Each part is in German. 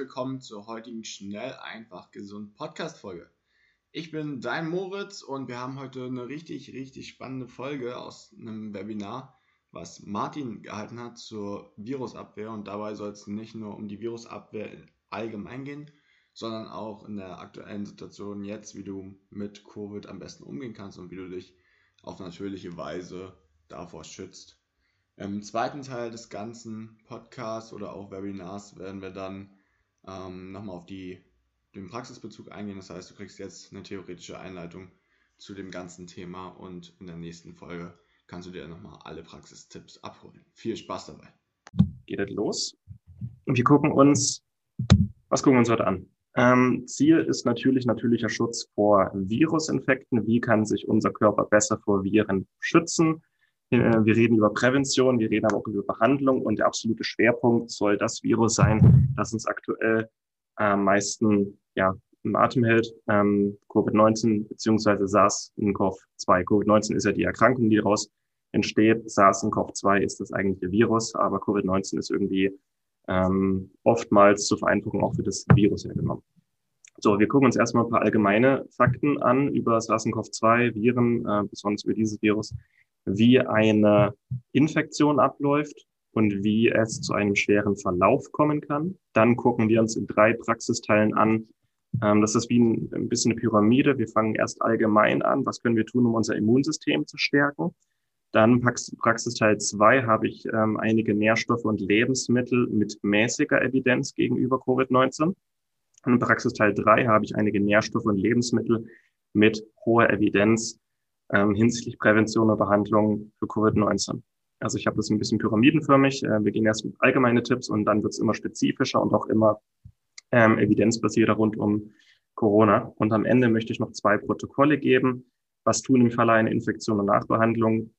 Willkommen zur heutigen Schnell, einfach, gesund Podcast-Folge. Ich bin dein Moritz und wir haben heute eine richtig, richtig spannende Folge aus einem Webinar, was Martin gehalten hat zur Virusabwehr. Und dabei soll es nicht nur um die Virusabwehr allgemein gehen, sondern auch in der aktuellen Situation jetzt, wie du mit Covid am besten umgehen kannst und wie du dich auf natürliche Weise davor schützt. Im zweiten Teil des ganzen Podcasts oder auch Webinars werden wir dann ähm, nochmal auf die, den Praxisbezug eingehen. Das heißt, du kriegst jetzt eine theoretische Einleitung zu dem ganzen Thema und in der nächsten Folge kannst du dir nochmal alle Praxistipps abholen. Viel Spaß dabei. Geht es los? Und wir gucken uns, was gucken wir uns heute an? Ähm, Ziel ist natürlich natürlicher Schutz vor Virusinfekten. Wie kann sich unser Körper besser vor Viren schützen? Äh, wir reden über Prävention, wir reden aber auch über Behandlung und der absolute Schwerpunkt soll das Virus sein, das uns aktuell am meisten ja, im Atem hält, ähm, Covid-19 beziehungsweise SARS-CoV-2. Covid-19 ist ja die Erkrankung, die daraus entsteht. SARS-CoV-2 ist das eigentliche Virus, aber Covid-19 ist irgendwie ähm, oftmals zur Vereinfachung auch für das Virus hergenommen. So, wir gucken uns erstmal ein paar allgemeine Fakten an über SARS-CoV-2, Viren, äh, besonders über dieses Virus, wie eine Infektion abläuft und wie es zu einem schweren Verlauf kommen kann. Dann gucken wir uns in drei Praxisteilen an. Ähm, das ist wie ein, ein bisschen eine Pyramide. Wir fangen erst allgemein an. Was können wir tun, um unser Immunsystem zu stärken? Dann Praxisteil 2 habe ich ähm, einige Nährstoffe und Lebensmittel mit mäßiger Evidenz gegenüber Covid-19. Und Praxisteil 3 habe ich einige Nährstoffe und Lebensmittel mit hoher Evidenz ähm, hinsichtlich Prävention und Behandlung für Covid-19. Also ich habe das ein bisschen pyramidenförmig. Äh, wir gehen erst mit allgemeine Tipps und dann wird es immer spezifischer und auch immer ähm, evidenzbasierter rund um Corona. Und am Ende möchte ich noch zwei Protokolle geben. Was tun im Falle einer Infektion und Nachbehandlung?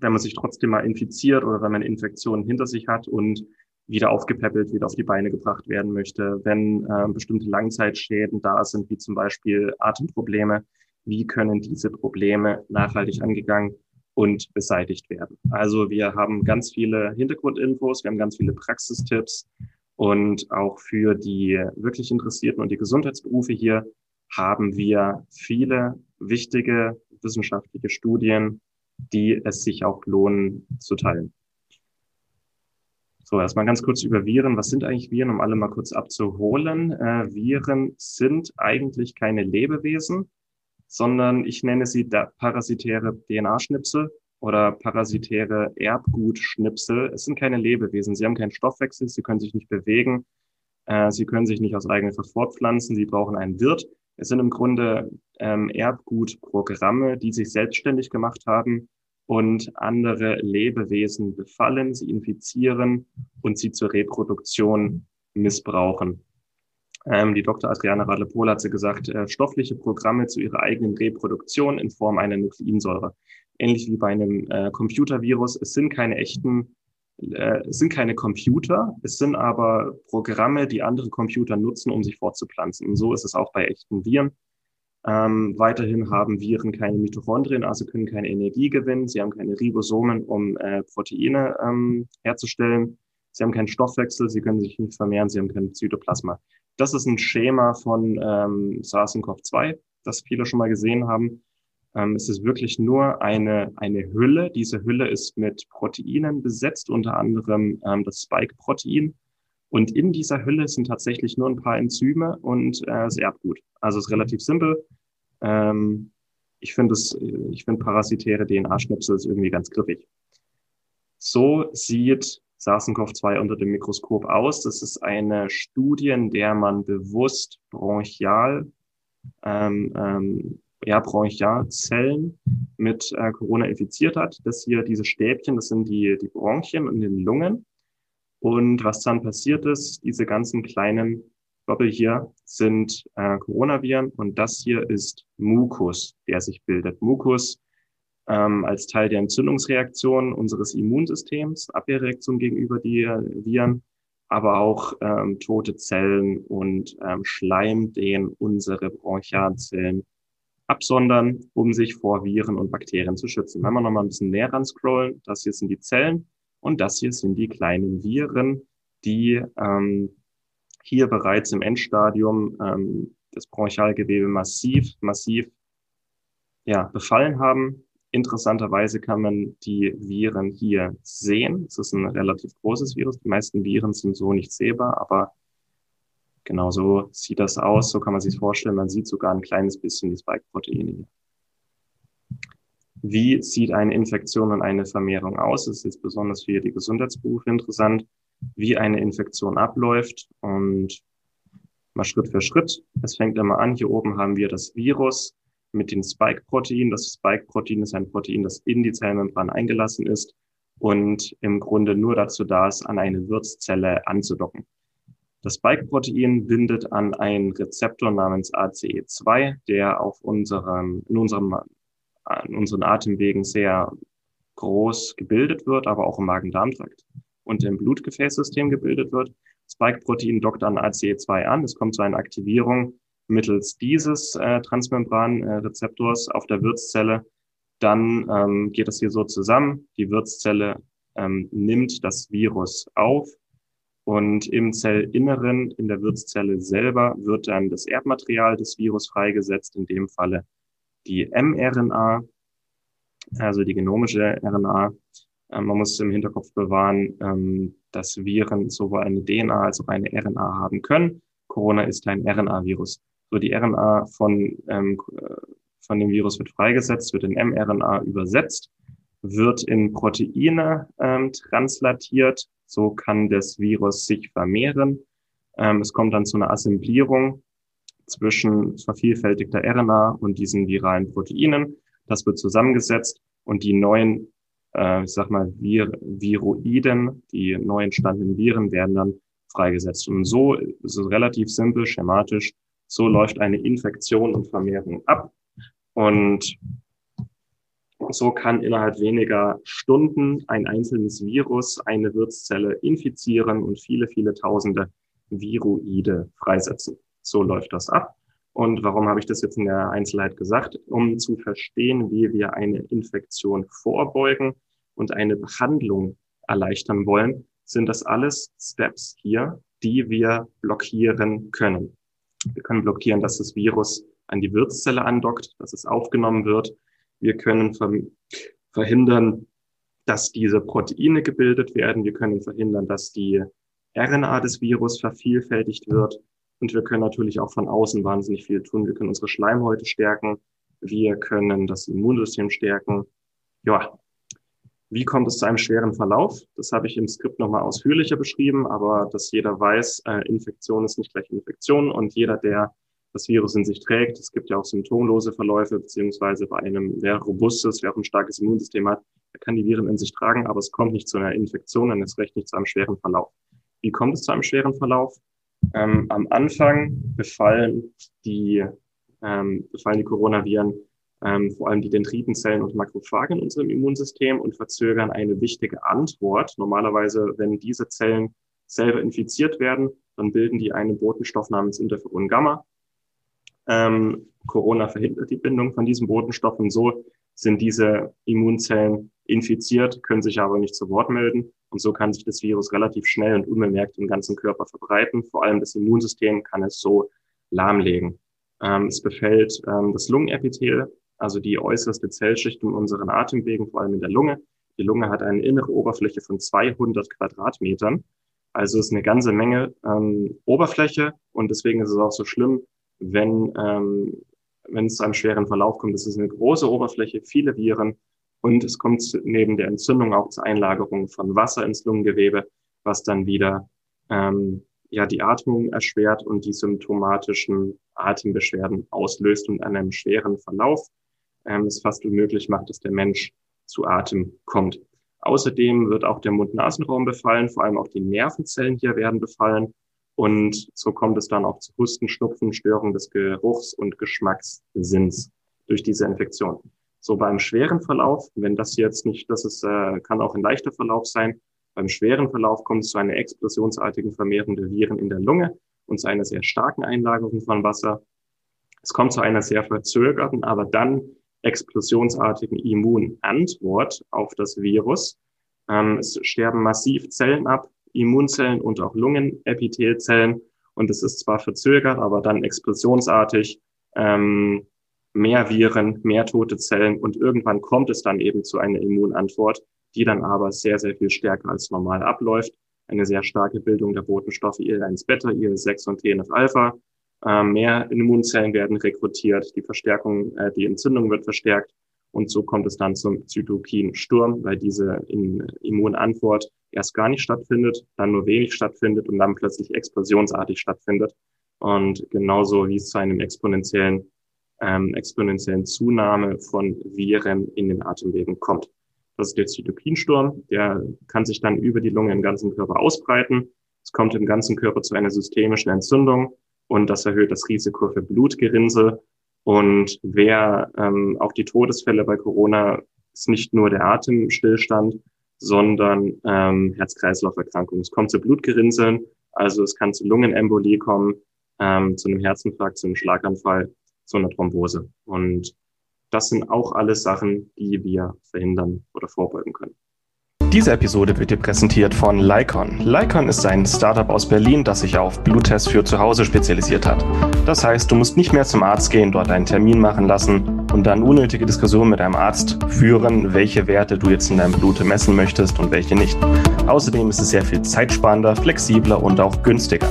wenn man sich trotzdem mal infiziert oder wenn man Infektionen hinter sich hat und wieder aufgepäppelt, wieder auf die Beine gebracht werden möchte, wenn äh, bestimmte Langzeitschäden da sind, wie zum Beispiel Atemprobleme, wie können diese Probleme nachhaltig angegangen und beseitigt werden. Also wir haben ganz viele Hintergrundinfos, wir haben ganz viele Praxistipps und auch für die wirklich Interessierten und die Gesundheitsberufe hier haben wir viele wichtige wissenschaftliche Studien die es sich auch lohnen zu teilen. So, erstmal ganz kurz über Viren. Was sind eigentlich Viren, um alle mal kurz abzuholen? Äh, Viren sind eigentlich keine Lebewesen, sondern ich nenne sie parasitäre DNA-Schnipsel oder parasitäre Erbgutschnipsel. Es sind keine Lebewesen. Sie haben keinen Stoffwechsel, sie können sich nicht bewegen, äh, sie können sich nicht aus eigener Kraft fortpflanzen, sie brauchen einen Wirt. Es sind im Grunde ähm, Erbgutprogramme, die sich selbstständig gemacht haben und andere Lebewesen befallen, sie infizieren und sie zur Reproduktion missbrauchen. Ähm, die Dr. Adriana Radlepol hat sie gesagt, äh, stoffliche Programme zu ihrer eigenen Reproduktion in Form einer Nukleinsäure. Ähnlich wie bei einem äh, Computervirus. Es sind keine echten äh, es sind keine Computer, es sind aber Programme, die andere Computer nutzen, um sich fortzupflanzen. Und so ist es auch bei echten Viren. Ähm, weiterhin haben Viren keine Mitochondrien, also können keine Energie gewinnen. Sie haben keine Ribosomen, um äh, Proteine ähm, herzustellen. Sie haben keinen Stoffwechsel, sie können sich nicht vermehren, sie haben kein Zytoplasma. Das ist ein Schema von ähm, SARS-CoV-2, das viele schon mal gesehen haben. Ähm, es ist wirklich nur eine, eine Hülle. Diese Hülle ist mit Proteinen besetzt, unter anderem ähm, das Spike-Protein. Und in dieser Hülle sind tatsächlich nur ein paar Enzyme und äh, das Erbgut. Also es ist relativ simpel. Ähm, ich finde es, parasitäre DNA-Schnipsel ist irgendwie ganz griffig. So sieht SARS-CoV-2 unter dem Mikroskop aus. Das ist eine Studie, in der man bewusst bronchial ähm, ähm, ja, Bronchialzellen mit äh, Corona infiziert hat. Das hier, diese Stäbchen, das sind die, die Bronchien und den Lungen. Und was dann passiert ist, diese ganzen kleinen Bubble hier sind äh, Coronaviren und das hier ist Mukus, der sich bildet. Mukus ähm, als Teil der Entzündungsreaktion unseres Immunsystems, Abwehrreaktion gegenüber die Viren, aber auch ähm, tote Zellen und ähm, Schleim, den unsere Bronchialzellen absondern, um sich vor Viren und Bakterien zu schützen. Wenn wir nochmal ein bisschen näher ran scrollen, das hier sind die Zellen und das hier sind die kleinen Viren, die ähm, hier bereits im Endstadium ähm, das Bronchialgewebe massiv, massiv ja, befallen haben. Interessanterweise kann man die Viren hier sehen. Es ist ein relativ großes Virus. Die meisten Viren sind so nicht sehbar, aber genau so sieht das aus. So kann man sich vorstellen. Man sieht sogar ein kleines bisschen die Spike-Proteine hier. Wie sieht eine Infektion und eine Vermehrung aus? Das ist jetzt besonders für die Gesundheitsberufe interessant, wie eine Infektion abläuft und mal Schritt für Schritt. Es fängt immer an. Hier oben haben wir das Virus mit dem Spike-Protein. Das Spike-Protein ist ein Protein, das in die Zellmembran eingelassen ist und im Grunde nur dazu da ist, an eine Wirtszelle anzudocken. Das Spike-Protein bindet an einen Rezeptor namens ACE2, der auf unserem, in, unserem, in unseren Atemwegen sehr groß gebildet wird, aber auch im Magen-Darm-Trakt und im Blutgefäßsystem gebildet wird. Spike-Protein dockt an ACE2 an. Es kommt zu einer Aktivierung mittels dieses äh, Transmembranrezeptors auf der Wirtszelle. Dann ähm, geht es hier so zusammen. Die Wirtszelle ähm, nimmt das Virus auf und im Zellinneren, in der Wirtszelle selber, wird dann das Erbmaterial des Virus freigesetzt, in dem Falle die mRNA, also die genomische RNA. Ähm, man muss im Hinterkopf bewahren, ähm, dass Viren sowohl eine DNA als auch eine RNA haben können. Corona ist ein RNA-Virus. So die RNA von, ähm, von dem Virus wird freigesetzt, wird in mRNA übersetzt, wird in Proteine ähm, translatiert. So kann das Virus sich vermehren. Ähm, es kommt dann zu einer Assemblierung zwischen vervielfältigter RNA und diesen viralen Proteinen. Das wird zusammengesetzt und die neuen, äh, ich sag mal, Vir Viroiden, die neu entstandenen Viren werden dann freigesetzt. Und so ist es relativ simpel, schematisch so läuft eine Infektion und Vermehrung ab. Und so kann innerhalb weniger Stunden ein einzelnes Virus eine Wirtszelle infizieren und viele, viele tausende Viroide freisetzen. So läuft das ab. Und warum habe ich das jetzt in der Einzelheit gesagt? Um zu verstehen, wie wir eine Infektion vorbeugen und eine Behandlung erleichtern wollen, sind das alles Steps hier, die wir blockieren können. Wir können blockieren, dass das Virus an die Wirtszelle andockt, dass es aufgenommen wird. Wir können verhindern, dass diese Proteine gebildet werden. Wir können verhindern, dass die RNA des Virus vervielfältigt wird. Und wir können natürlich auch von außen wahnsinnig viel tun. Wir können unsere Schleimhäute stärken. Wir können das Immunsystem stärken. Ja, wie kommt es zu einem schweren Verlauf? Das habe ich im Skript nochmal ausführlicher beschrieben, aber dass jeder weiß, äh, Infektion ist nicht gleich Infektion und jeder, der das Virus in sich trägt, es gibt ja auch symptomlose Verläufe, beziehungsweise bei einem, wer robustes, wer auch ein starkes Immunsystem hat, der kann die Viren in sich tragen, aber es kommt nicht zu einer Infektion und es recht nicht zu einem schweren Verlauf. Wie kommt es zu einem schweren Verlauf? Ähm, am Anfang befallen die, ähm, befallen die Coronaviren ähm, vor allem die Dendritenzellen und Makrophagen in unserem Immunsystem und verzögern eine wichtige Antwort. Normalerweise, wenn diese Zellen selber infiziert werden, dann bilden die einen Botenstoff namens Interferon Gamma. Ähm, Corona verhindert die Bindung von diesem Botenstoff und so sind diese Immunzellen infiziert, können sich aber nicht zu Wort melden. Und so kann sich das Virus relativ schnell und unbemerkt im ganzen Körper verbreiten. Vor allem das Immunsystem kann es so lahmlegen. Ähm, es befällt ähm, das Lungenepithel, also die äußerste Zellschicht in unseren Atemwegen, vor allem in der Lunge. Die Lunge hat eine innere Oberfläche von 200 Quadratmetern. Also ist eine ganze Menge ähm, Oberfläche und deswegen ist es auch so schlimm, wenn, ähm, wenn es zu einem schweren Verlauf kommt. Es ist eine große Oberfläche, viele Viren und es kommt neben der Entzündung auch zur Einlagerung von Wasser ins Lungengewebe, was dann wieder ähm, ja die Atmung erschwert und die symptomatischen Atembeschwerden auslöst und einem schweren Verlauf ähm, es fast unmöglich macht, dass der Mensch zu Atem kommt. Außerdem wird auch der Mund-Nasenraum befallen, vor allem auch die Nervenzellen hier werden befallen. Und so kommt es dann auch zu Husten, Schnupfen, Störung des Geruchs und Geschmackssinns durch diese Infektion. So beim schweren Verlauf, wenn das jetzt nicht, das ist, äh, kann auch ein leichter Verlauf sein. Beim schweren Verlauf kommt es zu einer explosionsartigen Vermehrung der Viren in der Lunge und zu einer sehr starken Einlagerung von Wasser. Es kommt zu einer sehr verzögerten, aber dann explosionsartigen Immunantwort auf das Virus. Ähm, es sterben massiv Zellen ab, Immunzellen und auch Lungenepithelzellen. Und es ist zwar verzögert, aber dann explosionsartig. Ähm, mehr Viren, mehr tote Zellen und irgendwann kommt es dann eben zu einer Immunantwort, die dann aber sehr, sehr viel stärker als normal abläuft. Eine sehr starke Bildung der Botenstoffe IL-1-Beta, IL-6 und TNF-Alpha. Äh, mehr Immunzellen werden rekrutiert, die Verstärkung, äh, die Entzündung wird verstärkt und so kommt es dann zum Zytokinsturm, weil diese Immunantwort erst gar nicht stattfindet, dann nur wenig stattfindet und dann plötzlich explosionsartig stattfindet. Und genauso wie es zu einem exponentiellen ähm, exponentiellen Zunahme von Viren in den Atemwegen kommt. Das ist der Zytokinsturm, der kann sich dann über die Lunge im ganzen Körper ausbreiten. Es kommt im ganzen Körper zu einer systemischen Entzündung und das erhöht das Risiko für Blutgerinnsel. Und wer ähm, auch die Todesfälle bei Corona ist nicht nur der Atemstillstand, sondern ähm, Herz-Kreislauf-Erkrankungen. Es kommt zu Blutgerinnseln, also es kann zu Lungenembolie kommen, ähm, zu einem Herzinfarkt, zu einem Schlaganfall zu einer Thrombose. Und das sind auch alles Sachen, die wir verhindern oder vorbeugen können. Diese Episode wird dir präsentiert von Lycon. Lycon ist ein Startup aus Berlin, das sich auf Bluttests für zu Hause spezialisiert hat. Das heißt, du musst nicht mehr zum Arzt gehen, dort einen Termin machen lassen und dann unnötige Diskussionen mit deinem Arzt führen, welche Werte du jetzt in deinem Blut messen möchtest und welche nicht. Außerdem ist es sehr viel zeitsparender, flexibler und auch günstiger.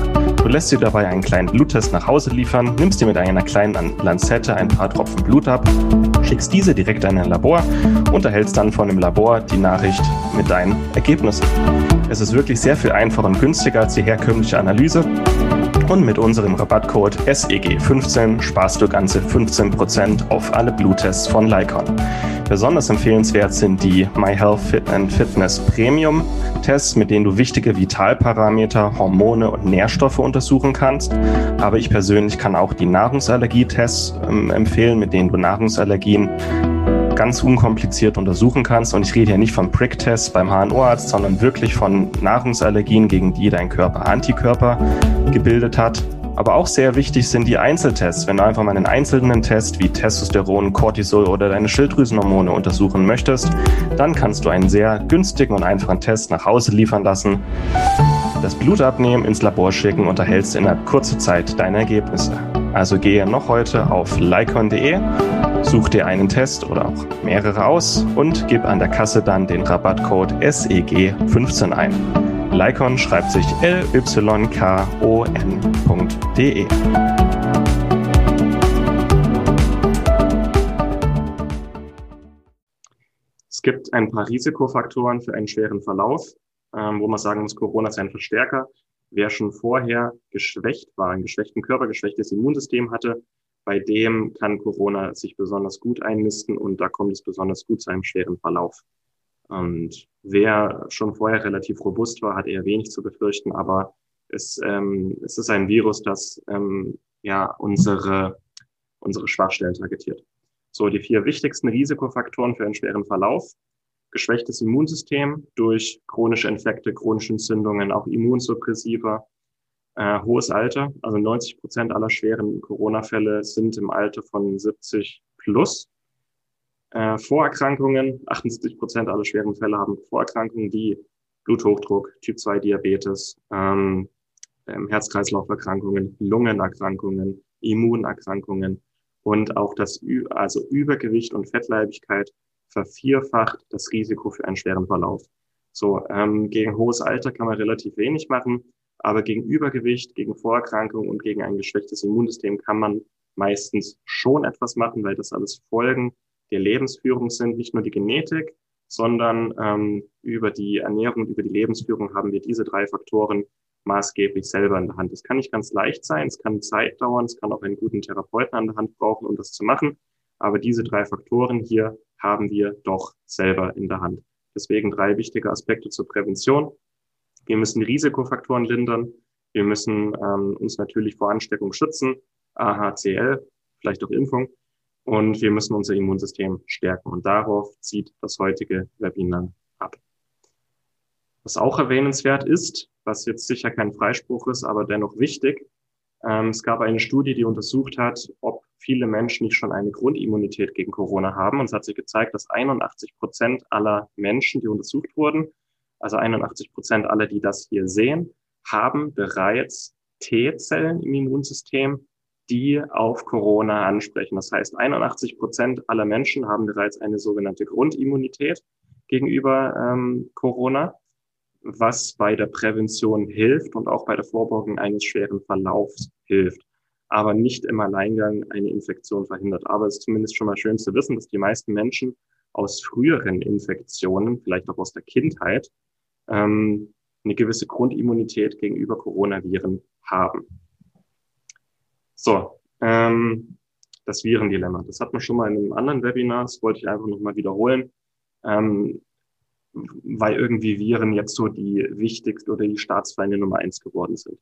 Du lässt dir dabei einen kleinen Bluttest nach Hause liefern, nimmst dir mit einer kleinen Lanzette ein paar Tropfen Blut ab, schickst diese direkt an ein Labor und erhältst dann von dem Labor die Nachricht mit deinen Ergebnissen. Es ist wirklich sehr viel einfacher und günstiger als die herkömmliche Analyse und mit unserem Rabattcode SEG15 sparst du ganze 15% auf alle Bluttests von Lycon. Besonders empfehlenswert sind die MyHealth Fit and Fitness Premium Tests, mit denen du wichtige Vitalparameter, Hormone und Nährstoffe untersuchen kannst. Aber ich persönlich kann auch die Nahrungsallergietests ähm, empfehlen, mit denen du Nahrungsallergien ganz unkompliziert untersuchen kannst. Und ich rede hier nicht von Prick-Tests beim HNO-Arzt, sondern wirklich von Nahrungsallergien, gegen die dein Körper Antikörper gebildet hat. Aber auch sehr wichtig sind die Einzeltests. Wenn du einfach mal einen einzelnen Test wie Testosteron, Cortisol oder deine Schilddrüsenhormone untersuchen möchtest, dann kannst du einen sehr günstigen und einfachen Test nach Hause liefern lassen, das Blut abnehmen, ins Labor schicken und erhältst innerhalb kurzer Zeit deine Ergebnisse. Also gehe noch heute auf lycon.de, such dir einen Test oder auch mehrere aus und gib an der Kasse dann den Rabattcode SEG15 ein. Lycon schreibt sich L-Y-K-O-N.de. Es gibt ein paar Risikofaktoren für einen schweren Verlauf, ähm, wo man sagen muss, Corona ist ein Verstärker. Wer schon vorher geschwächt war, einen geschwächten Körper, geschwächtes Immunsystem hatte, bei dem kann Corona sich besonders gut einnisten und da kommt es besonders gut zu einem schweren Verlauf. Und wer schon vorher relativ robust war, hat eher wenig zu befürchten, aber es, ähm, es ist ein Virus, das ähm, ja unsere, unsere Schwachstellen targetiert. So, die vier wichtigsten Risikofaktoren für einen schweren Verlauf. Geschwächtes Immunsystem durch chronische Infekte, chronische Entzündungen, auch Immunsuppressiva, äh, hohes Alter. Also 90 Prozent aller schweren Corona-Fälle sind im Alter von 70 plus. Äh, Vorerkrankungen, 78 Prozent aller schweren Fälle haben Vorerkrankungen wie Bluthochdruck, Typ-2-Diabetes, ähm, ähm, Herz-Kreislauf-Erkrankungen, Lungenerkrankungen, Immunerkrankungen und auch das also Übergewicht und Fettleibigkeit vervierfacht das Risiko für einen schweren Verlauf. So, ähm, gegen hohes Alter kann man relativ wenig machen, aber gegen Übergewicht, gegen Vorerkrankungen und gegen ein geschwächtes Immunsystem kann man meistens schon etwas machen, weil das alles Folgen der Lebensführung sind, nicht nur die Genetik, sondern ähm, über die Ernährung, über die Lebensführung haben wir diese drei Faktoren maßgeblich selber in der Hand. Es kann nicht ganz leicht sein, es kann Zeit dauern, es kann auch einen guten Therapeuten an der Hand brauchen, um das zu machen. Aber diese drei Faktoren hier haben wir doch selber in der Hand. Deswegen drei wichtige Aspekte zur Prävention. Wir müssen Risikofaktoren lindern. Wir müssen ähm, uns natürlich vor Ansteckung schützen, AHCL, vielleicht auch Impfung. Und wir müssen unser Immunsystem stärken. Und darauf zieht das heutige Webinar ab. Was auch erwähnenswert ist, was jetzt sicher kein Freispruch ist, aber dennoch wichtig, ähm, es gab eine Studie, die untersucht hat, ob viele Menschen nicht schon eine Grundimmunität gegen Corona haben. Und es hat sich gezeigt, dass 81 Prozent aller Menschen, die untersucht wurden, also 81 Prozent aller, die das hier sehen, haben bereits T-Zellen im Immunsystem, die auf Corona ansprechen. Das heißt, 81 Prozent aller Menschen haben bereits eine sogenannte Grundimmunität gegenüber ähm, Corona, was bei der Prävention hilft und auch bei der Vorbeugung eines schweren Verlaufs hilft, aber nicht im Alleingang eine Infektion verhindert. Aber es ist zumindest schon mal schön zu wissen, dass die meisten Menschen aus früheren Infektionen, vielleicht auch aus der Kindheit, ähm, eine gewisse Grundimmunität gegenüber Coronaviren haben. So, ähm, das Virendilemma. Das hat man schon mal in einem anderen Webinar, das wollte ich einfach nochmal wiederholen, ähm, weil irgendwie Viren jetzt so die wichtigste oder die Staatsfeinde Nummer eins geworden sind.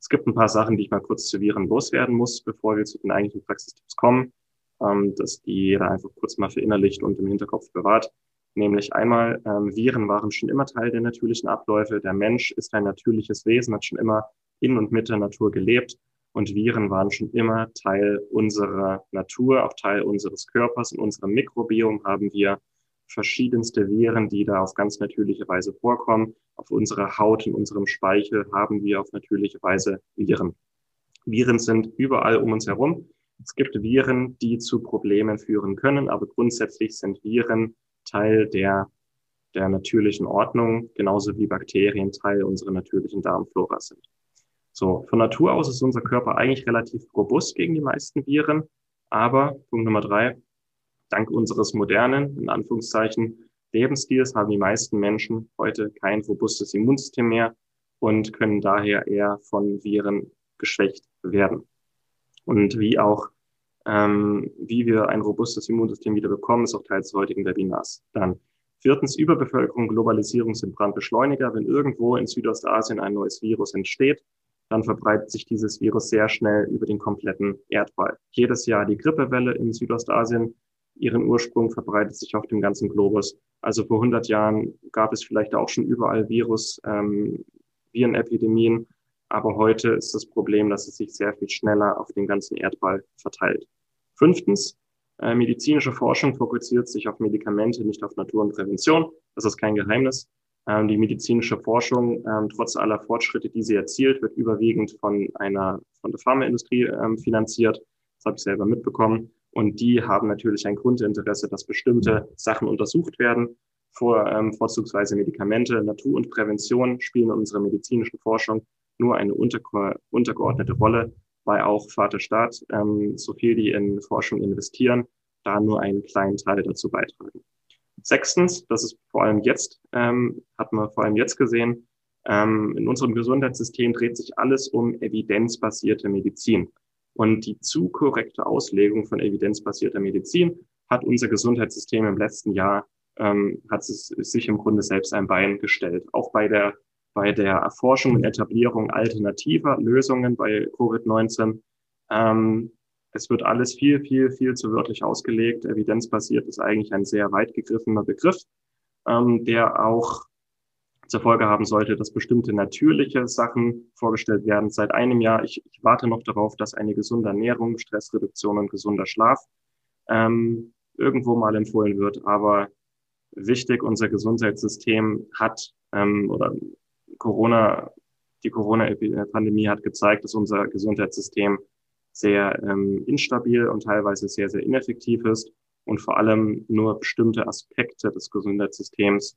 Es gibt ein paar Sachen, die ich mal kurz zu Viren loswerden muss, bevor wir zu den eigentlichen Praxistipps kommen, ähm, dass die jeder einfach kurz mal verinnerlicht und im Hinterkopf bewahrt. Nämlich einmal, ähm, Viren waren schon immer Teil der natürlichen Abläufe. Der Mensch ist ein natürliches Wesen, hat schon immer in und mit der Natur gelebt. Und Viren waren schon immer Teil unserer Natur, auch Teil unseres Körpers. In unserem Mikrobiom haben wir verschiedenste Viren, die da auf ganz natürliche Weise vorkommen. Auf unserer Haut, in unserem Speichel haben wir auf natürliche Weise Viren. Viren sind überall um uns herum. Es gibt Viren, die zu Problemen führen können, aber grundsätzlich sind Viren Teil der, der natürlichen Ordnung, genauso wie Bakterien Teil unserer natürlichen Darmflora sind. So, von Natur aus ist unser Körper eigentlich relativ robust gegen die meisten Viren, aber Punkt Nummer drei, dank unseres modernen, in Anführungszeichen, Lebensstils haben die meisten Menschen heute kein robustes Immunsystem mehr und können daher eher von Viren geschwächt werden. Und wie auch ähm, wie wir ein robustes Immunsystem wieder bekommen, ist auch Teil des heutigen Webinars. Dann viertens, Überbevölkerung, Globalisierung sind Brandbeschleuniger. Wenn irgendwo in Südostasien ein neues Virus entsteht, dann verbreitet sich dieses Virus sehr schnell über den kompletten Erdball. Jedes Jahr die Grippewelle in Südostasien, ihren Ursprung verbreitet sich auf dem ganzen Globus. Also vor 100 Jahren gab es vielleicht auch schon überall Virus, ähm, Virenepidemien, aber heute ist das Problem, dass es sich sehr viel schneller auf den ganzen Erdball verteilt. Fünftens, äh, medizinische Forschung fokussiert sich auf Medikamente, nicht auf Natur und Prävention. Das ist kein Geheimnis. Ähm, die medizinische Forschung, ähm, trotz aller Fortschritte, die sie erzielt, wird überwiegend von einer, von der Pharmaindustrie ähm, finanziert. Das habe ich selber mitbekommen. Und die haben natürlich ein Grundinteresse, dass bestimmte Sachen untersucht werden, vor, ähm, vorzugsweise Medikamente. Natur und Prävention spielen in unserer medizinischen Forschung nur eine untergeordnete Rolle weil auch Vater Staat, ähm, so viel die in Forschung investieren, da nur einen kleinen Teil dazu beitragen. Sechstens, das ist vor allem jetzt, ähm, hat man vor allem jetzt gesehen, ähm, in unserem Gesundheitssystem dreht sich alles um evidenzbasierte Medizin. Und die zu korrekte Auslegung von evidenzbasierter Medizin hat unser Gesundheitssystem im letzten Jahr, ähm, hat es sich im Grunde selbst ein Bein gestellt. Auch bei der bei der Erforschung und Etablierung alternativer Lösungen bei Covid-19. Ähm, es wird alles viel, viel, viel zu wörtlich ausgelegt. Evidenzbasiert ist eigentlich ein sehr weit gegriffener Begriff, ähm, der auch zur Folge haben sollte, dass bestimmte natürliche Sachen vorgestellt werden. Seit einem Jahr, ich, ich warte noch darauf, dass eine gesunde Ernährung, Stressreduktion und gesunder Schlaf ähm, irgendwo mal empfohlen wird. Aber wichtig, unser Gesundheitssystem hat ähm, oder Corona, die Corona-Pandemie hat gezeigt, dass unser Gesundheitssystem sehr ähm, instabil und teilweise sehr, sehr ineffektiv ist und vor allem nur bestimmte Aspekte des Gesundheitssystems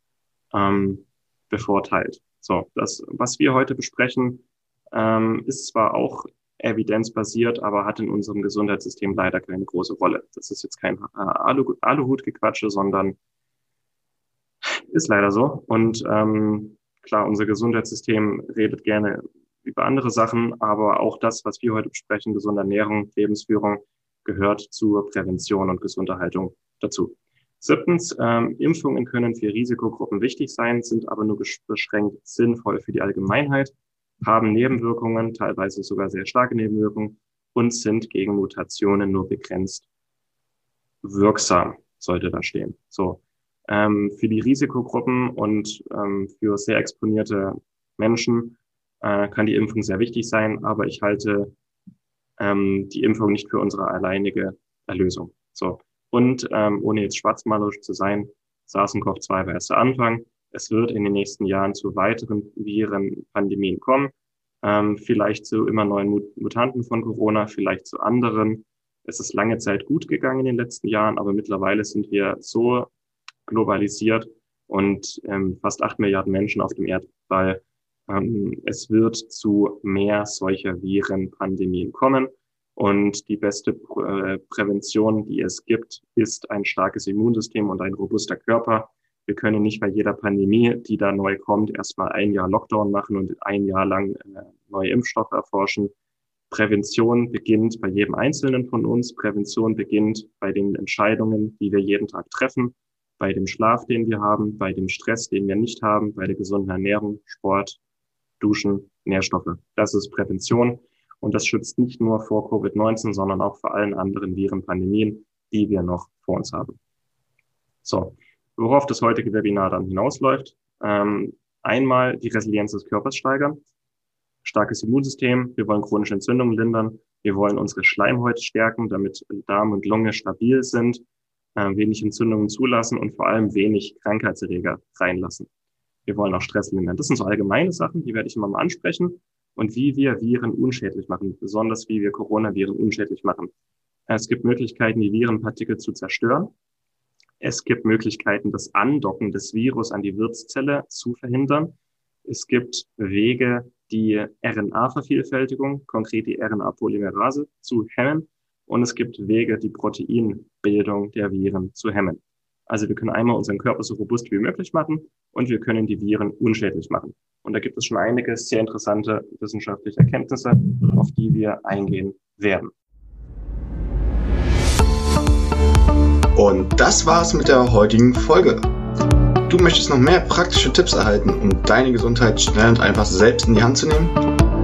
ähm, bevorteilt. So, das, was wir heute besprechen, ähm, ist zwar auch evidenzbasiert, aber hat in unserem Gesundheitssystem leider keine große Rolle. Das ist jetzt kein äh, Alu Aluhutgequatsche, sondern ist leider so. Und ähm, Klar, unser Gesundheitssystem redet gerne über andere Sachen, aber auch das, was wir heute besprechen, gesunde Ernährung, Lebensführung, gehört zur Prävention und Gesunderhaltung dazu. Siebtens, ähm, Impfungen können für Risikogruppen wichtig sein, sind aber nur beschränkt sinnvoll für die Allgemeinheit, haben Nebenwirkungen, teilweise sogar sehr starke Nebenwirkungen und sind gegen Mutationen nur begrenzt wirksam, sollte da stehen. So. Ähm, für die Risikogruppen und ähm, für sehr exponierte Menschen äh, kann die Impfung sehr wichtig sein, aber ich halte ähm, die Impfung nicht für unsere alleinige Erlösung. So. Und ähm, ohne jetzt schwarzmalerisch zu sein, SARS-CoV-2 war erst der Anfang. Es wird in den nächsten Jahren zu weiteren Virenpandemien kommen. Ähm, vielleicht zu immer neuen Mutanten von Corona, vielleicht zu anderen. Es ist lange Zeit gut gegangen in den letzten Jahren, aber mittlerweile sind wir so globalisiert und ähm, fast acht Milliarden Menschen auf dem Erdball. Ähm, es wird zu mehr solcher Virenpandemien kommen. Und die beste äh, Prävention, die es gibt, ist ein starkes Immunsystem und ein robuster Körper. Wir können nicht bei jeder Pandemie, die da neu kommt, erstmal ein Jahr Lockdown machen und ein Jahr lang äh, neue Impfstoffe erforschen. Prävention beginnt bei jedem Einzelnen von uns. Prävention beginnt bei den Entscheidungen, die wir jeden Tag treffen, bei dem Schlaf, den wir haben, bei dem Stress, den wir nicht haben, bei der gesunden Ernährung, Sport, Duschen, Nährstoffe. Das ist Prävention. Und das schützt nicht nur vor Covid-19, sondern auch vor allen anderen Virenpandemien, die wir noch vor uns haben. So, worauf das heutige Webinar dann hinausläuft. Ähm, einmal die Resilienz des Körpers steigern, starkes Immunsystem, wir wollen chronische Entzündungen lindern, wir wollen unsere Schleimhäute stärken, damit Darm und Lunge stabil sind, wenig Entzündungen zulassen und vor allem wenig Krankheitserreger reinlassen. Wir wollen auch Stress lindern. Das sind so allgemeine Sachen, die werde ich immer mal ansprechen und wie wir Viren unschädlich machen, besonders wie wir Coronaviren unschädlich machen. Es gibt Möglichkeiten, die Virenpartikel zu zerstören. Es gibt Möglichkeiten, das Andocken des Virus an die Wirtszelle zu verhindern. Es gibt Wege, die RNA-Vervielfältigung, konkret die RNA-Polymerase, zu hemmen. Und es gibt Wege, die Proteinbildung der Viren zu hemmen. Also wir können einmal unseren Körper so robust wie möglich machen und wir können die Viren unschädlich machen. Und da gibt es schon einige sehr interessante wissenschaftliche Erkenntnisse, auf die wir eingehen werden. Und das war's mit der heutigen Folge. Du möchtest noch mehr praktische Tipps erhalten, um deine Gesundheit schnell und einfach selbst in die Hand zu nehmen?